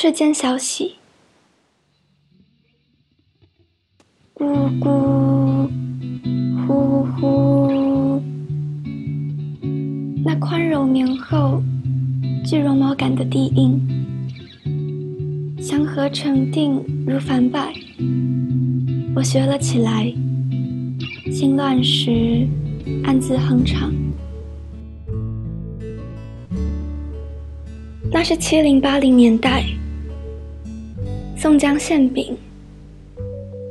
世间小喜，咕咕呼呼，那宽柔绵厚、具绒毛感的低音，祥和沉定如繁柏。我学了起来，心乱时暗自哼唱。那是七零八零年代，宋江馅饼，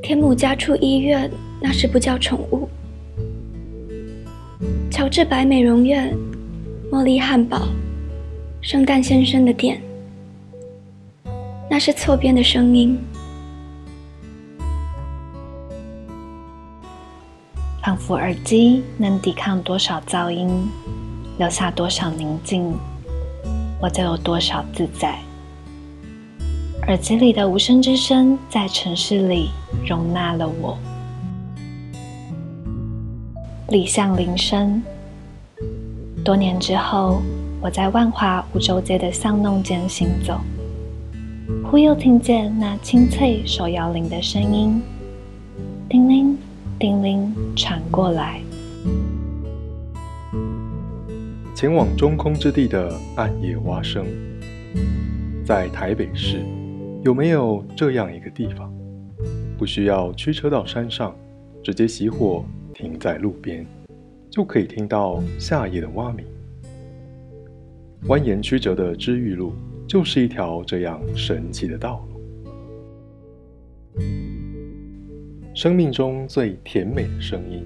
天母家畜医院，那时不叫宠物，乔治白美容院，茉莉汉堡，圣诞先生的店，那是错编的声音。仿佛耳机能抵抗多少噪音，留下多少宁静，我就有多少自在。耳机里的无声之声，在城市里容纳了我。李向林声。多年之后，我在万华五洲街的巷弄间行走，忽又听见那清脆手摇铃的声音，叮铃。叮铃传过来。前往中空之地的暗夜蛙声，在台北市有没有这样一个地方，不需要驱车到山上，直接熄火停在路边，就可以听到夏夜的蛙鸣？蜿蜒曲折的知遇路，就是一条这样神奇的道路。生命中最甜美的声音，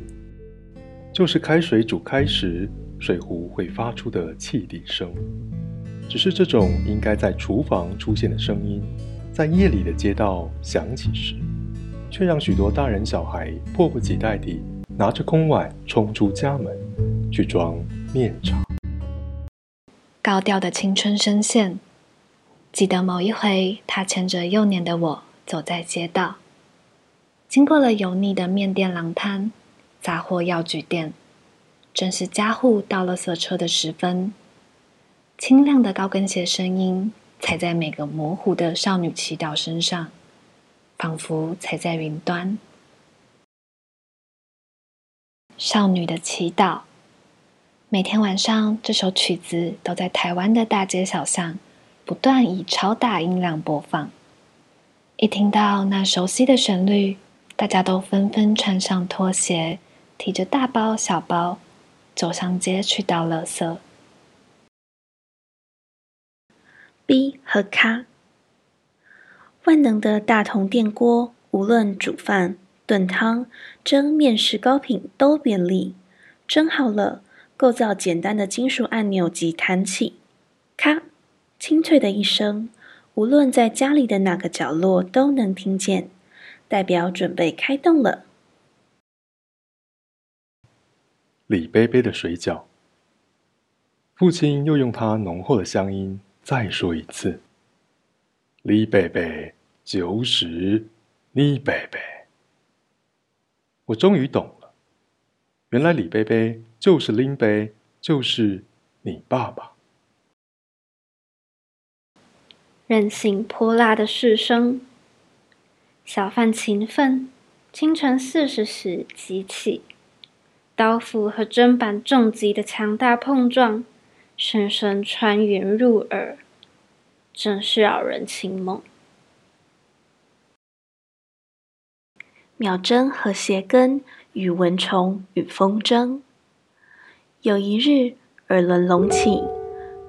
就是开水煮开时水壶会发出的汽笛声。只是这种应该在厨房出现的声音，在夜里的街道响起时，却让许多大人小孩迫不及待地拿着空碗冲出家门，去装面茶。高调的青春声线，记得某一回，他牵着幼年的我走在街道。经过了油腻的面店、廊摊、杂货药局店，正是家户倒垃圾车的时分。清亮的高跟鞋声音踩在每个模糊的少女祈祷身上，仿佛踩在云端。少女的祈祷，每天晚上这首曲子都在台湾的大街小巷不断以超大音量播放。一听到那熟悉的旋律。大家都纷纷穿上拖鞋，提着大包小包，走上街去倒垃圾。B 和咖，万能的大铜电锅，无论煮饭、炖汤、蒸面食糕品都便利。蒸好了，构造简单的金属按钮即弹起，咔，清脆的一声，无论在家里的哪个角落都能听见。代表准备开动了。李杯杯的水饺，父亲又用他浓厚的乡音再说一次：“李贝贝就是李贝贝。”我终于懂了，原来李贝贝就是林贝，就是你爸爸。任性泼辣的士声。小贩勤奋，清晨四时时即起，刀斧和砧板重击的强大碰撞，声声穿云入耳，真是扰人清梦。秒针和鞋跟与蚊虫与风筝。有一日，耳轮隆起，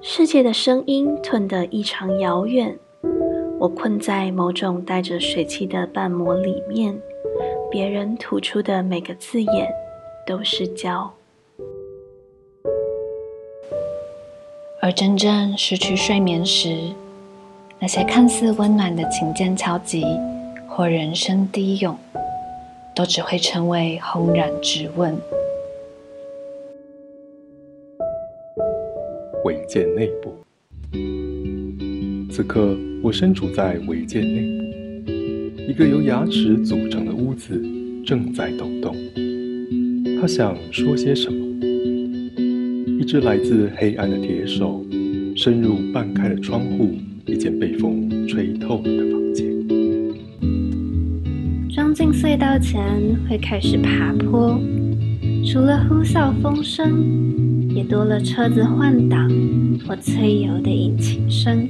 世界的声音吞得异常遥远。我困在某种带着水汽的瓣膜里面，别人吐出的每个字眼都是胶。而真正失去睡眠时，那些看似温暖的琴键敲击或人声低涌，都只会成为轰然质问。违建内部，此刻。我身处在违建内部，一个由牙齿组成的屋子正在抖动。他想说些什么？一只来自黑暗的铁手伸入半开的窗户，一间被风吹透了的房间。装进隧道前会开始爬坡，除了呼啸风声，也多了车子换挡或催油的引擎声。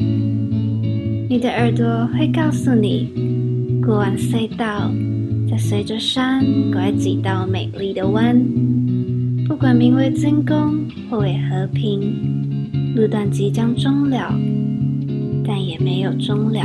你的耳朵会告诉你，过完隧道，再随着山拐几道美丽的弯。不管名为争功或为和平，路段即将终了，但也没有终了。